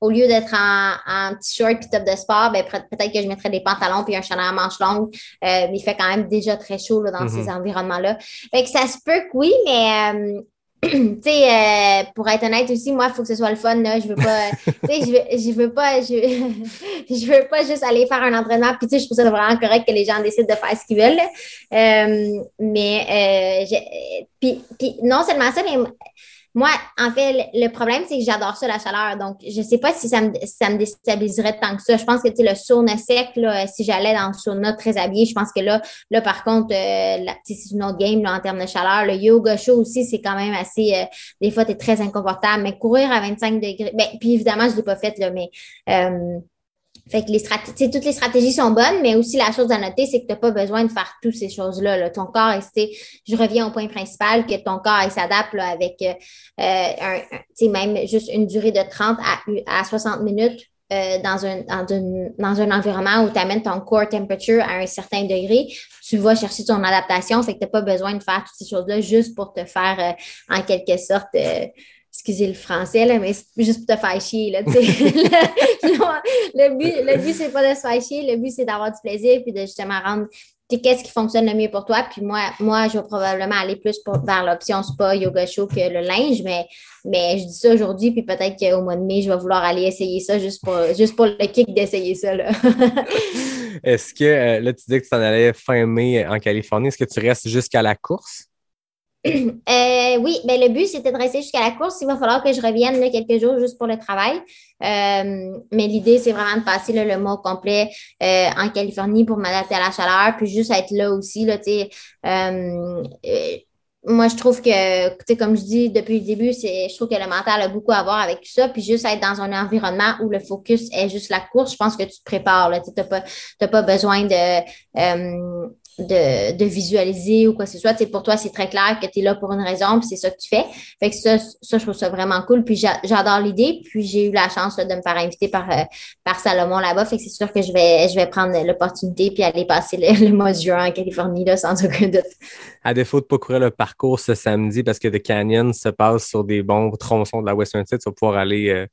au lieu d'être en, t-shirt et top de sport, ben, peut-être que je mettrais des pantalons puis un chandail à manches longues. Euh, mais il fait quand même déjà très chaud là, dans ces mm-hmm. environnements-là. Fait que ça se peut que oui, mais euh, [CLEARS THROAT] tu sais, euh, pour être honnête aussi, moi, il faut que ce soit le fun. Là. Je veux pas, [LAUGHS] tu sais, je veux, je veux pas, je, [LAUGHS] je, veux pas juste aller faire un entraînement. Puis, tu sais, je trouve ça vraiment correct que les gens décident de faire ce qu'ils veulent. Euh, mais, euh, puis, puis, non seulement ça, mais moi, en fait, le problème, c'est que j'adore ça, la chaleur. Donc, je ne sais pas si ça, me, ça me déstabiliserait tant que ça. Je pense que, le sauna sec, là, si j'allais dans le sauna très habillé, je pense que là, là par contre, euh, c'est une autre game là, en termes de chaleur. Le yoga chaud aussi, c'est quand même assez... Euh, des fois, tu es très inconfortable. Mais courir à 25 degrés... Ben, puis évidemment, je ne l'ai pas fait, là, mais... Euh, fait que les stratégies, toutes les stratégies sont bonnes, mais aussi la chose à noter, c'est que tu n'as pas besoin de faire toutes ces choses-là. Ton corps, je reviens au point principal, que ton corps il s'adapte avec euh, un, même juste une durée de 30 à, à 60 minutes euh, dans, un, dans, un environnement où tu amènes ton core temperature à un certain degré, tu vas chercher ton adaptation. Fait que tu n'as pas besoin de faire toutes ces choses-là juste pour te faire euh, en quelque sorte excusez le français, là, mais juste pour te faire chier. Là, [LAUGHS] le, but, le but c'est pas de se faire chier, le but, c'est d'avoir du plaisir puis de justement rendre qu'est-ce qui fonctionne le mieux pour toi. Puis moi, moi je vais probablement aller plus vers l'option spa, yoga show que le linge, mais, mais je dis ça aujourd'hui, puis peut-être qu'au mois de mai, je vais vouloir aller essayer ça juste pour, juste pour le kick d'essayer ça. [LAUGHS] Est-ce que, euh, là, tu dis que tu t'en allais fin mai en Californie, est-ce que tu restes jusqu'à la course? Euh, oui, ben le but, c'était de rester jusqu'à la course. Il va falloir que je revienne là, quelques jours juste pour le travail. Euh, mais l'idée, c'est vraiment de passer le mois complet euh, en Californie pour m'adapter à la chaleur, puis juste être là aussi. Là, moi, je trouve que, comme je dis depuis le début, c'est, je trouve que le mental a beaucoup à voir avec ça. Puis juste être dans un environnement où le focus est juste la course, je pense que tu te prépares. Tu n'as pas, pas besoin de de, de, visualiser ou quoi que ce soit. c'est pour toi, c'est très clair que tu es là pour une raison, puis c'est ça que tu fais. Fait que ça, ça je trouve ça vraiment cool. Puis j'adore l'idée. Puis j'ai eu la chance de me faire inviter par, euh, par Salomon là-bas. Fait que c'est sûr que je vais, je vais prendre l'opportunité puis aller passer le, [LAUGHS] mois de juin en Californie, là, sans aucun doute. À défaut de ne pas courir le parcours ce samedi parce que The Canyon se passe sur des bons tronçons de la Western City, tu vas pouvoir aller euh,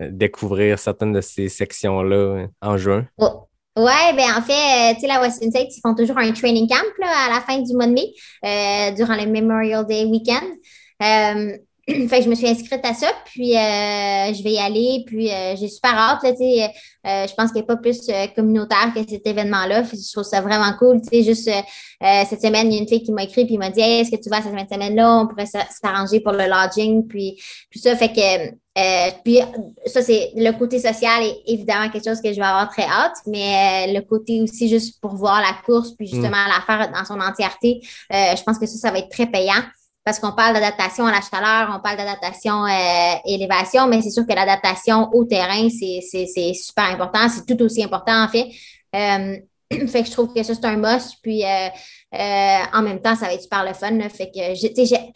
découvrir certaines de ces sections-là en juin. Oh. Ouais, ben en fait, euh, tu sais, la Western States, ils font toujours un training camp là, à la fin du mois de mai, euh, durant le Memorial Day weekend. Euh, [CLEARS THROAT] fait que je me suis inscrite à ça, puis euh, je vais y aller, puis euh, j'ai super hâte, là, tu sais, euh, je pense qu'il n'y a pas plus communautaire que cet événement-là, je trouve ça vraiment cool, tu sais, juste cette semaine, il y a une fille qui m'a écrit, puis m'a dit hey, est-ce que tu vas cette semaine-là, on pourrait s'arranger pour le lodging, puis tout ça, fait que, puis ça, c'est le côté social est évidemment quelque chose que je vais avoir très hâte, mais le côté aussi juste pour voir la course, puis justement mm. la faire dans son entièreté, je pense que ça, ça va être très payant parce qu'on parle d'adaptation à la chaleur, on parle d'adaptation euh, élévation, mais c'est sûr que l'adaptation au terrain, c'est super important. C'est tout aussi important, en fait. Euh, [CLEARS THROAT] fait que je trouve que ça, c'est un must. Puis, euh, euh, en même temps, ça va être super le fun. Fait que, tu sais,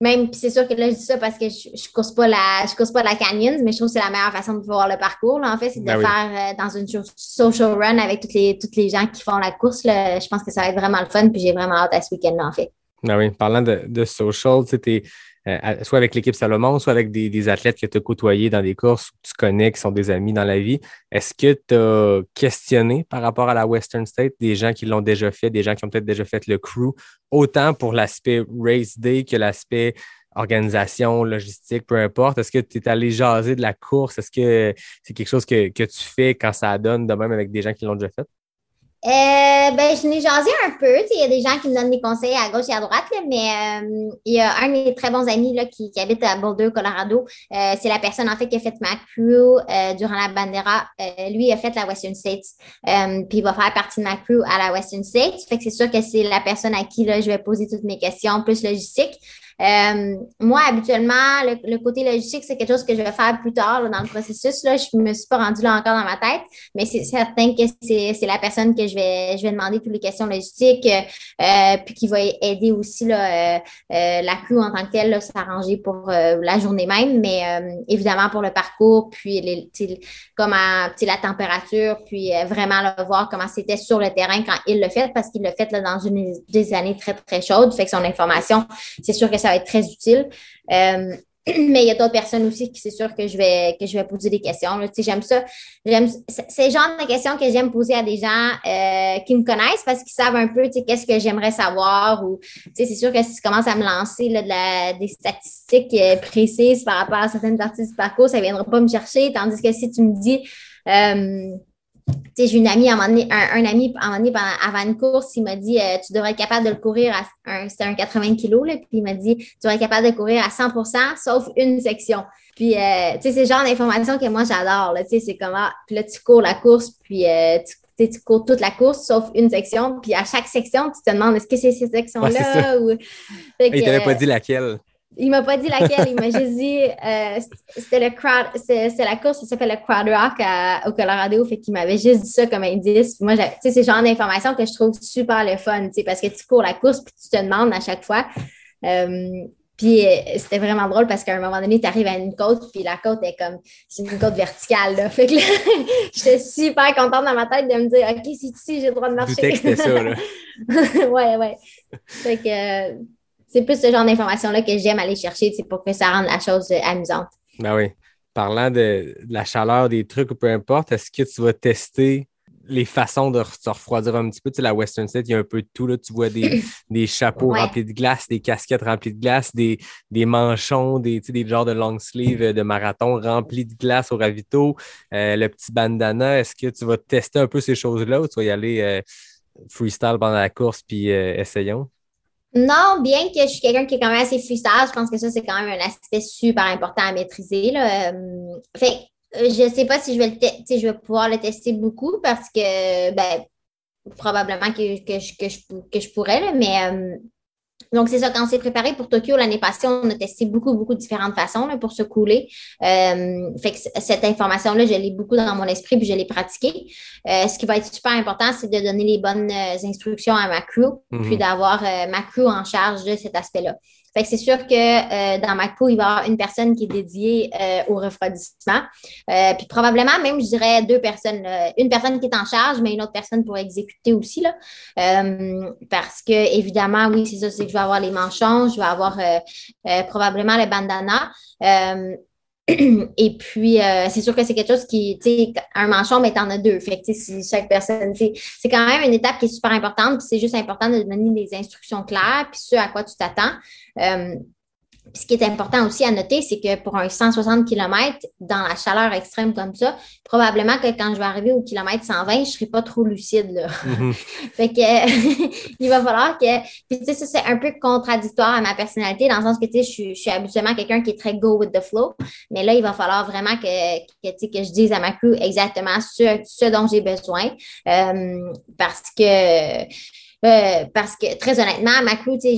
même, c'est sûr que là, je dis ça parce que je, je course pas la, je course pas la canyon, mais je trouve que c'est la meilleure façon de voir le parcours, là, en fait, c'est de Ben faire euh, dans une social run avec toutes les, toutes les gens qui font la course, là. Je pense que ça va être vraiment le fun, puis j'ai vraiment hâte à ce week-end-là, en fait. Ah oui, parlant de, social, tu sais, euh, soit avec l'équipe Salomon, soit avec des, des athlètes que tu as côtoyés dans des courses que tu connais, qui sont des amis dans la vie. Est-ce que tu as questionné par rapport à la Western State des gens qui l'ont déjà fait, des gens qui ont peut-être déjà fait le crew, autant pour l'aspect race day que l'aspect organisation, logistique, peu importe? Est-ce que tu es allé jaser de la course? Est-ce que c'est quelque chose que, que tu fais quand ça donne de même avec des gens qui l'ont déjà fait? Euh, ben, je n'ai jasé un peu. Il y a des gens qui me donnent des conseils à gauche et à droite, là, mais euh, il y a un de mes très bons amis là, qui, qui habite à Boulder, Colorado. Euh, c'est la personne en fait qui a fait ma crew euh, durant la Bandera. Euh, lui a fait la Western States. Euh, puis il va faire partie de ma crew à la Western States. Fait que c'est sûr que c'est la personne à qui là, je vais poser toutes mes questions, plus logistique. Euh, moi, habituellement, le, côté logistique, c'est quelque chose que je vais faire plus tard là, dans le processus. Là. Je me suis pas rendue là encore dans ma tête, mais c'est certain que c'est la personne que je vais, je vais demander toutes les questions logistiques, euh, puis qui va aider aussi là, euh, euh, la crew en tant que telle, s'arranger pour euh, la journée même, mais évidemment pour le parcours, puis les, comment, la température, puis vraiment là, voir comment c'était sur le terrain quand il le fait, parce qu'il le fait là, dans une des années très, très chaudes. Fait que son information, c'est sûr que ça va être très utile. Euh, [CLEARS THROAT] mais il y a d'autres personnes aussi qui c'est sûr que je vais que je vais poser des questions. Tu sais, j'aime ça. J'aime c'est le genre de questions que j'aime poser à des gens euh, qui me connaissent parce qu'ils savent un peu tu sais, qu'est-ce que j'aimerais savoir ou tu sais, c'est sûr que si tu commences à me lancer la, des statistiques euh, précises par rapport à certaines parties du parcours, ça ne viendra pas me chercher. Tandis que si tu me dis j'ai une amie, à un moment donné, un, un ami, à un moment donné, avant une course, il m'a dit euh, Tu devrais être capable de le courir à un, c'était un 80 kilos, là, puis il m'a dit Tu devrais être capable de courir à 100% sauf une section. Puis, euh, tu sais, c'est le genre d'information que moi, j'adore, tu sais, c'est comment, puis là, tu cours la course, puis euh, tu, cours toute la course, sauf une section, puis à chaque section, tu te demandes Est-ce que c'est cette Ouais, c'est section-là ça. ou... Fait Il que, t'avait pas dit laquelle. Il m'a pas dit laquelle, il m'a juste dit euh, c'était le crowd, c'est c'est la course qui s'appelle le Crowd Rock à- au Colorado, fait qu'il m'avait juste dit ça comme indice. Moi, tu sais, c'est le genre d'information que je trouve super le fun, tu sais, parce que tu cours la course puis tu te demandes à chaque fois. Euh, puis euh, c'était vraiment drôle parce qu'à un moment donné, tu arrives à une côte, puis la côte est comme, c'est une côte verticale, là. Fait que là, [LAUGHS] j'étais super contente dans ma tête de me dire, OK, c'est ici, j'ai le droit de marcher. c'était ça. Là. [LAUGHS] ouais, ouais. Fait que c'est plus ce genre d'informations-là que j'aime aller chercher, pour que ça rende la chose euh, amusante. Ben oui. Parlant de, de la chaleur, des trucs ou peu importe, est-ce que tu vas tester les façons de se refroidir un petit peu? Tu sais, la Western State, il y a un peu de tout. Là. Tu vois des, [LAUGHS] des chapeaux Ouais. remplis de glace, des casquettes remplies de glace, des, des manchons, des, tu sais, des genres de long sleeve euh, de marathon remplis de glace au ravito, euh, le petit bandana. Est-ce que tu vas tester un peu ces choses-là ou tu vas y aller euh, freestyle pendant la course puis euh, essayons? Non, bien que je suis quelqu'un qui est quand même assez freestyle, je pense que ça, c'est quand même un aspect super important à maîtriser. Là. Euh, fait euh, je sais pas si je vais le je vais pouvoir le tester beaucoup parce que ben, probablement que, que, je, que, je, que je pourrais, là, mais euh, donc c'est ça, quand on s'est préparé pour Tokyo l'année passée, on a testé beaucoup, beaucoup de différentes façons là, pour se couler. Euh, fait que cette information-là, je l'ai beaucoup dans mon esprit puis je l'ai pratiquée. Euh, ce qui va être super important, c'est de donner les bonnes euh, instructions à ma crew, Mhm. puis d'avoir euh, ma crew en charge de cet aspect-là. Fait que c'est sûr que euh, dans ma crew, il va y avoir une personne qui est dédiée euh, au refroidissement. Euh, puis probablement même, je dirais, deux personnes. là. Une personne qui est en charge, mais une autre personne pour exécuter aussi. Là. Euh, parce que, évidemment, oui, c'est ça, c'est que je vais avoir les manchons, je vais avoir euh, euh, probablement le bandana. [CLEARS THROAT] Et puis, euh, c'est sûr que c'est quelque chose qui, tu sais, un manchon, mais t'en as deux. Fait que, si chaque personne, c'est quand même une étape qui est super importante. Puis c'est juste important de donner des instructions claires, puis ce à quoi tu t'attends. Euh, ce qui est important aussi à noter, c'est que pour un 160 km, dans la chaleur extrême comme ça, probablement que quand je vais arriver au kilomètre 120, je ne serai pas trop lucide. Là. Mm-hmm. [LAUGHS] fait que [LAUGHS] il va falloir que. Puis tu sais, ça, c'est un peu contradictoire à ma personnalité, dans le sens que tu sais, je, suis habituellement quelqu'un qui est très go with the flow. Mais là, il va falloir vraiment que, que, que je dise à ma crew exactement ce, ce dont j'ai besoin. Euh, parce que euh, parce que très honnêtement, ma crew, je,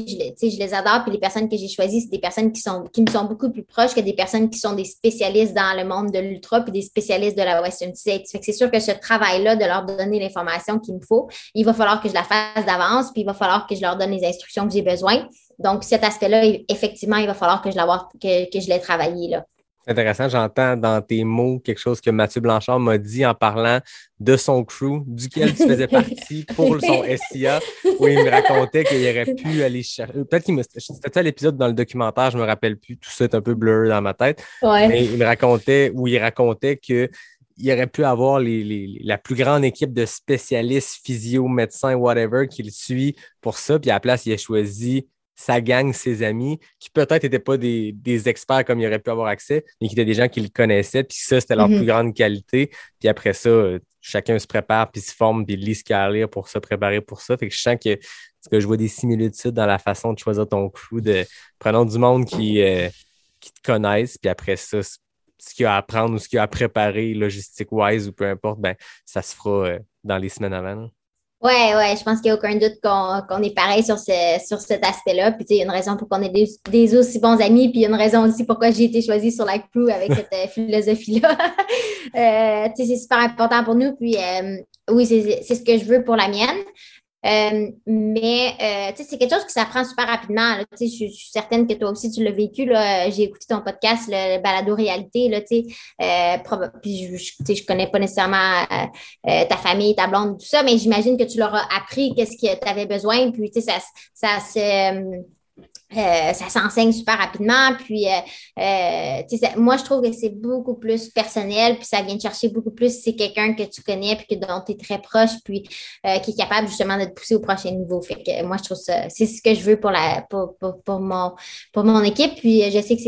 je les adore, puis les personnes que j'ai choisies, c'est des personnes qui, sont, qui me sont beaucoup plus proches que des personnes qui sont des spécialistes dans le monde de l'ultra, puis des spécialistes de la Western States. Fait que c'est sûr que ce travail-là, de leur donner l'information qu'il me faut, il va falloir que je la fasse d'avance, puis il va falloir que je leur donne les instructions que j'ai besoin. Donc, cet aspect-là, effectivement, il va falloir que je, que, que je l'ai travaillé. Là. C'est intéressant, j'entends dans tes mots quelque chose que Mathieu Blanchard m'a dit en parlant de son crew, duquel tu faisais partie pour son SIA, où il me racontait qu'il aurait pu aller chercher. Peut-être qu'il me. C'était à l'épisode dans le documentaire, je me rappelle plus, tout ça est un peu bleu dans ma tête. Mais il me racontait, où il racontait que il aurait pu avoir les, la plus grande équipe de spécialistes, physio, médecins, whatever, qu'il suit pour ça. Puis à la place, il a choisi sa gang, ses amis, qui peut-être n'étaient pas des, experts comme il aurait pu avoir accès, mais qui étaient des gens qui le connaissaient, puis ça, c'était leur mhm. plus grande qualité. Puis après ça, chacun se prépare, puis se forme, puis lit ce qu'il a à lire pour se préparer pour ça. Fait que je sens que, que je vois des similitudes dans la façon de choisir ton crew, de prenons du monde qui, euh, qui te connaissent, puis après ça, ce qu'il y a à apprendre ou ce qu'il y a à préparer, logistique-wise ou peu importe, ben, ça se fera euh, dans les semaines avant. Ouais, ouais, je pense qu'il n'y a aucun doute qu'on est pareil sur, ce, sur cet aspect-là. Puis, il y a une raison pour qu'on ait des, aussi bons amis, puis il y a une raison aussi pourquoi j'ai été choisie sur la crew avec [LAUGHS] cette euh, philosophie-là. [LAUGHS] euh, c'est super important pour nous. Puis, euh, oui, c'est ce que je veux pour la mienne. Euh, mais euh, c'est quelque chose qui s'apprend super rapidement. je, suis certaine que toi aussi, tu l'as vécu. J'ai écouté ton podcast, le, Balado Réalité. Là, euh, puis je, je connais pas nécessairement euh, ta famille, ta blonde, tout ça, mais j'imagine que tu leur as appris qu'est-ce que tu avais besoin. Puis ça, ça, ça euh, ça s'enseigne super rapidement. Puis, euh, euh, moi, je trouve que c'est beaucoup plus personnel, puis ça vient chercher beaucoup plus. C'est quelqu'un que tu connais, puis que, dont tu es très proche, puis qui est capable justement de te pousser au prochain niveau. Fait que moi, je trouve ça, c'est ce que je veux pour, la, pour, pour, mon, pour mon équipe. Puis, je sais que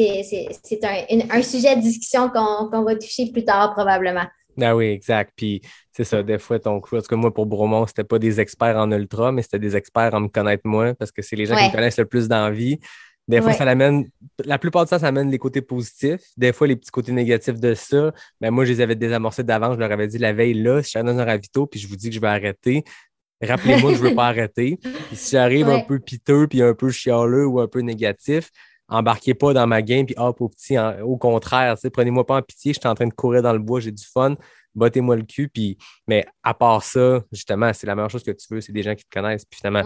c'est un, un, sujet de discussion qu'on va toucher plus tard, probablement. Ah oui, exact. Puis c'est ça, des fois, ton crew, parce que moi, pour Bromont, c'était pas des experts en ultra, mais c'était des experts en me connaître moi, parce que c'est les gens qui me connaissent le plus dans la vie. Des fois, ça l'amène, la plupart du temps, ça amène les côtés positifs. Des fois, les petits côtés négatifs de ça, mais ben, moi, je les avais désamorcés d'avance. Je leur avais dit la veille, là, si je suis dans un ravito, puis je vous dis que je vais arrêter, rappelez-moi que je ne veux pas [LAUGHS] arrêter. si j'arrive un peu piteux, puis un peu chialeux ou un peu négatif, embarquez pas dans ma game, puis hop, au petit, au contraire, prenez-moi pas en pitié, je suis en train de courir dans le bois, j'ai du fun, battez-moi le cul, puis, mais à part ça, justement, c'est la meilleure chose que tu veux, c'est des gens qui te connaissent, puis finalement,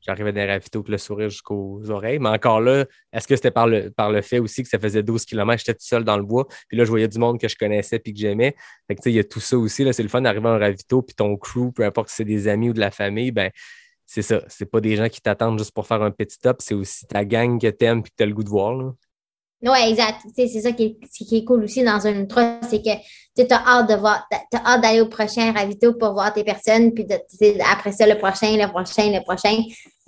j'arrivais dans les ravito avec le sourire jusqu'aux oreilles, mais encore là, est-ce que c'était par le, par le fait aussi que ça faisait 12 km, j'étais tout seul dans le bois, puis là, je voyais du monde que je connaissais puis que j'aimais, fait que, tu sais, il y a tout ça aussi, c'est le fun d'arriver en ravito, puis ton crew, peu importe si c'est des amis ou de la famille, ben c'est ça. C'est pas des gens qui t'attendent juste pour faire un petit top, c'est aussi ta gang que t'aimes et que t'as le goût de voir. Oui, exact. C'est ça qui est, cool aussi dans un ultra, c'est que tu as hâte de voir, hâte d'aller au prochain ravito pour voir tes personnes, puis après ça, le prochain, le prochain, le prochain.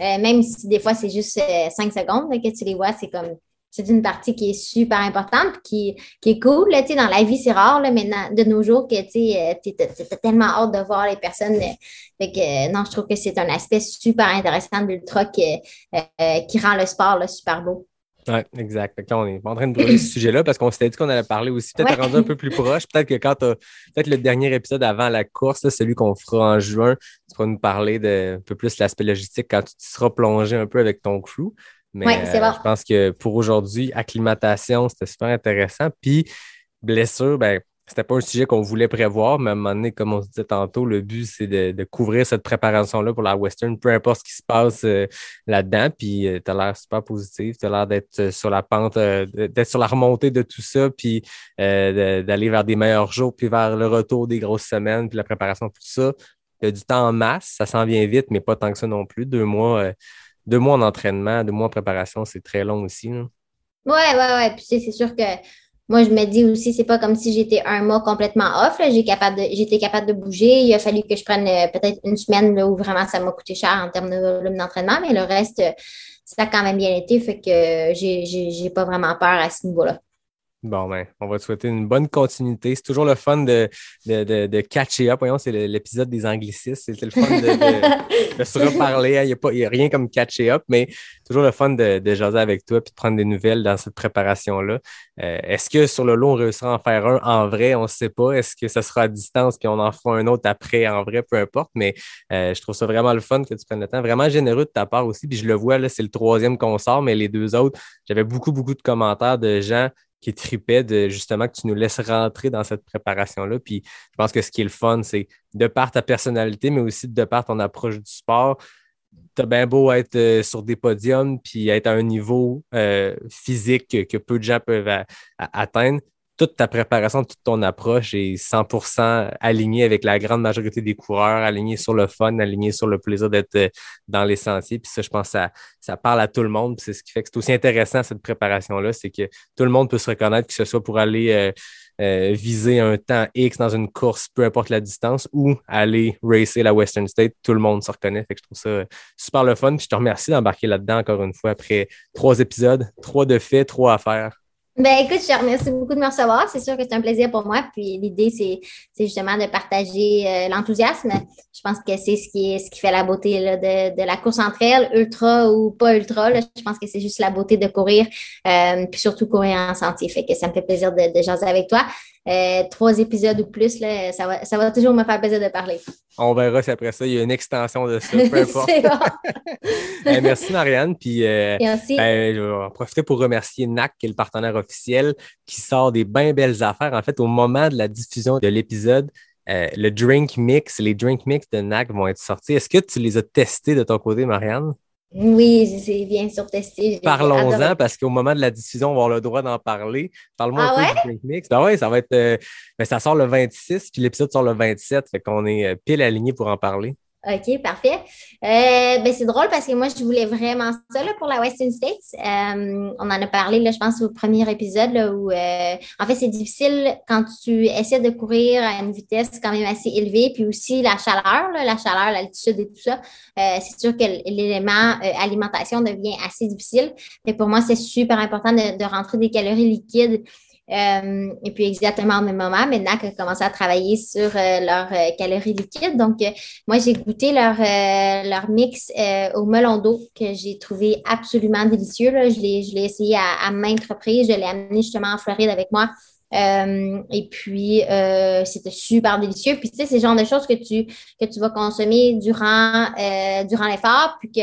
Euh, même si des fois c'est juste euh, cinq secondes que tu les vois, c'est comme c'est une partie qui est super importante, qui, qui est cool. Là, dans la vie, c'est rare là, maintenant, de nos jours que tu as tellement hâte de voir les personnes. Fait que, non, je trouve que c'est un aspect super intéressant de l'ultra qui, euh, qui rend le sport super beau. Oui, exact. là, on est en train de brûler ce [CLEARS THROAT] sujet-là parce qu'on s'était dit qu'on allait parler aussi, peut-être rendu un peu plus proche. Peut-être que quand tu peut-être le dernier épisode avant la course, celui qu'on fera en juin, tu pourras nous parler de un peu plus l'aspect logistique quand tu seras plongé un peu avec ton crew. Mais euh, je pense que pour aujourd'hui, acclimatation, c'était super intéressant. Puis blessure, ben, c'était pas un sujet qu'on voulait prévoir, mais à un moment donné, comme on se disait tantôt, le but, c'est de, couvrir cette préparation-là pour la Western, peu importe ce qui se passe euh, là-dedans. Puis euh, tu as l'air super positif, tu as l'air d'être sur la pente, d'être sur la remontée de tout ça, puis d'aller vers des meilleurs jours, puis vers le retour des grosses semaines, puis la préparation pour ça. Tu as du temps en masse, ça s'en vient vite, mais pas tant que ça non plus. Deux mois deux mois en entraînement, deux mois en préparation, c'est très long aussi. Oui, oui, oui. Puis c'est sûr que moi, je me dis aussi, c'est pas comme si j'étais un mois complètement off. J'étais capable, j'étais capable de bouger. Il a fallu que je prenne euh, peut-être une semaine où vraiment ça m'a coûté cher en termes de volume d'entraînement, mais le reste, ça a quand même bien été. Fait que j'ai, j'ai, j'ai pas vraiment peur à ce niveau-là. Bon, ben, on va te souhaiter une bonne continuité. C'est toujours le fun de, de, de, de catcher up. Voyons, c'est l'épisode des anglicismes. C'était le fun de, de, se [LAUGHS] reparler. Il n'y a, a, rien comme catcher up, mais toujours le fun de, de jaser avec toi et de prendre des nouvelles dans cette préparation-là. Euh, Est-ce que sur le long, on réussira à en faire un en vrai? On ne sait pas. Est-ce que ça sera à distance puis on en fera un autre après en vrai? Peu importe. Mais euh, je trouve ça vraiment le fun que tu prennes le temps. Vraiment généreux de ta part aussi. Puis je le vois, là, c'est le troisième qu'on sort, mais les deux autres, j'avais beaucoup, beaucoup de commentaires de gens qui tripait de justement que tu nous laisses rentrer dans cette préparation-là. Puis je pense que ce qui est le fun, c'est de par ta personnalité, mais aussi de par ton approche du sport, tu as bien beau être euh, sur des podiums puis être à un niveau euh, physique que, peu de gens peuvent atteindre toute ta préparation, toute ton approche est 100% alignée avec la grande majorité des coureurs, alignée sur le fun, alignée sur le plaisir d'être euh, dans les sentiers. Puis ça, je pense ça, ça parle à tout le monde. C'est ce qui fait que c'est aussi intéressant, cette préparation-là, c'est que tout le monde peut se reconnaître, que ce soit pour aller euh, euh, viser un temps X dans une course, peu importe la distance, ou aller racer la Western State. Tout le monde se reconnaît. Fait que je trouve ça super le fun. Je te remercie d'embarquer là-dedans encore une fois après trois épisodes, trois de faits, trois à faire. Ben écoute, je te remercie beaucoup de me recevoir. C'est sûr que c'est un plaisir pour moi. Puis l'idée, c'est, justement de partager euh, l'enthousiasme. Je pense que c'est ce qui, ce qui fait la beauté là, de, de, la course entre elles, ultra ou pas ultra. Là. Je pense que c'est juste la beauté de courir, euh, puis surtout courir en sentier. Fait que ça me fait plaisir de, de jaser avec toi. Euh, trois épisodes ou plus, là, ça, va, ça va toujours me faire plaisir de parler. On verra si après ça, il y a une extension de ça, peu [LAUGHS] importe. bon. [LAUGHS] merci Marianne. Puis, euh, merci. Ben, je vais en profiter pour remercier NAC, qui est le partenaire officiel, qui sort des bien belles affaires. En fait, au moment de la diffusion de l'épisode, euh, le drink mix, les drink mix de NAC vont être sortis. Est-ce que tu les as testés de ton côté, Marianne? Oui, c'est bien sûr testé. Parlons-en parce qu'au moment de la diffusion, on va avoir le droit d'en parler. Parle-moi un ah peu du Mix. Ben ouais, ça va être. Euh, ben ça sort le 26, puis l'épisode sort le 27. Fait qu'on est euh, pile aligné pour en parler. OK, parfait. Euh, ben c'est drôle parce que moi, je voulais vraiment ça là, pour la Western States. Euh, on en a parlé, là, je pense, au premier épisode là, où, euh, en fait, c'est difficile quand tu essaies de courir à une vitesse quand même assez élevée, puis aussi la chaleur, là, la chaleur, l'altitude et tout ça. Euh, c'est sûr que l'élément euh, alimentation devient assez difficile. Mais pour moi, c'est super important de, de rentrer des calories liquides euh, et puis exactement au même moment, maintenant a commencé à travailler sur euh, leurs euh, calories liquides. Donc, moi, j'ai goûté leur, leur mix au melon d'eau que j'ai trouvé absolument délicieux. Là. Je l'ai essayé à, à maintes reprises. Je l'ai amené justement en Floride avec moi. Euh, et puis, euh, c'était super délicieux. Puis, tu sais, c'est le genre de choses que tu, que tu vas consommer durant, euh, durant l'effort, puis que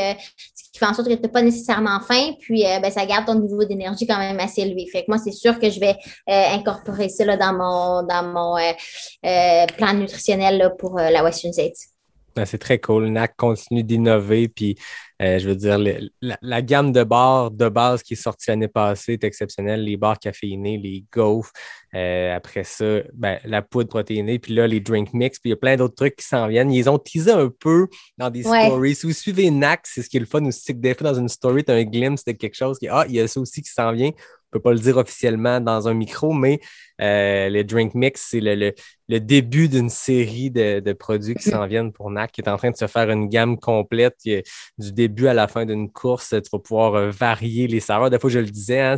ce qui fait en sorte que tu n'as pas nécessairement faim, puis ben, ça garde ton niveau d'énergie quand même assez élevé. Fait que moi, c'est sûr que je vais incorporer ça là, dans mon, dans mon plan nutritionnel là, pour la Western States. Ben, c'est très cool. NAC continue d'innover. Puis, euh, je veux dire, la, gamme de bars de base qui est sortie l'année passée est exceptionnelle. Les bars caféinés, les gaufres. Euh, après ça, ben, la poudre protéinée. Puis là, les drink mix. Puis il y a plein d'autres trucs qui s'en viennent. Ils ont teasé un peu dans des stories. Si vous suivez NAC, c'est ce qui est le fun aussi. Que des fois, dans une story, tu as un glimpse de quelque chose qui, ah, il y a ça aussi qui s'en vient peux pas le dire officiellement dans un micro, mais euh, le Drink Mix, c'est le, le, début d'une série de, de, produits qui s'en viennent pour NAC, qui est en train de se faire une gamme complète du début à la fin d'une course. Tu vas pouvoir euh, varier les saveurs. Des fois, je le disais, hein,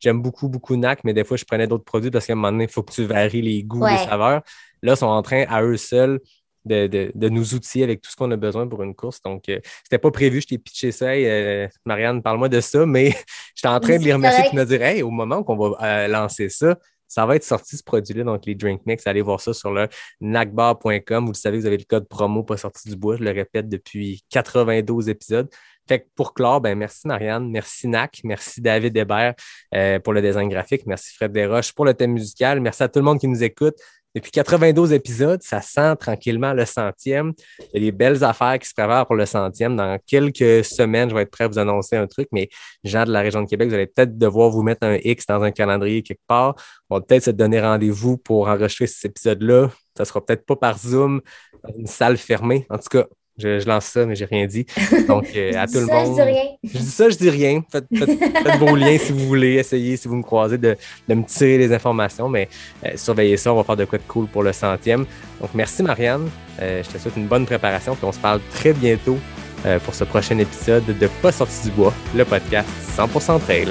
j'aime beaucoup, beaucoup NAC, mais des fois, je prenais d'autres produits parce qu'à un moment donné, il faut que tu varies les goûts, les saveurs. Là, ils sont en train, à eux seuls, de, de, de, nous outiller avec tout ce qu'on a besoin pour une course. Donc, euh, c'était pas prévu, je t'ai pitché ça. Euh, Marianne, parle-moi de ça, mais [LAUGHS] j'étais en train de les remercier et de me dire hey, au moment qu'on va euh, lancer ça, ça va être sorti ce produit-là, donc les Drink Mix. Allez voir ça sur le nacbar.com. Vous le savez, vous avez le code promo pas sorti du bois. Je le répète depuis 92 épisodes. Fait que pour clore, ben merci Marianne, merci NAC, merci David Hébert pour le design graphique, merci Fred Desroches pour le thème musical, merci à tout le monde qui nous écoute. Depuis 92 épisodes, ça sent tranquillement le centième. Il y a des belles affaires qui se préparent pour le centième. Dans quelques semaines, je vais être prêt à vous annoncer un truc, mais gens de la région de Québec, vous allez peut-être devoir vous mettre un X dans un calendrier quelque part. On va peut-être se donner rendez-vous pour enregistrer cet épisode-là. Ça sera peut-être pas par Zoom, une salle fermée. En tout cas, Je, lance ça, mais j'ai rien dit. Donc, euh, [LAUGHS] à tout le ça, monde. Je dis rien. Je dis ça, je dis rien. Faites, faites, faites vos liens si vous voulez. Essayez, si vous me croisez, de, de me tirer les informations. Mais euh, surveillez ça. On va faire de quoi de cool pour le centième. Donc, merci, Marianne. Euh, je te souhaite une bonne préparation. Puis on se parle très bientôt pour ce prochain épisode de Pas sorti du bois, le podcast 100% trail.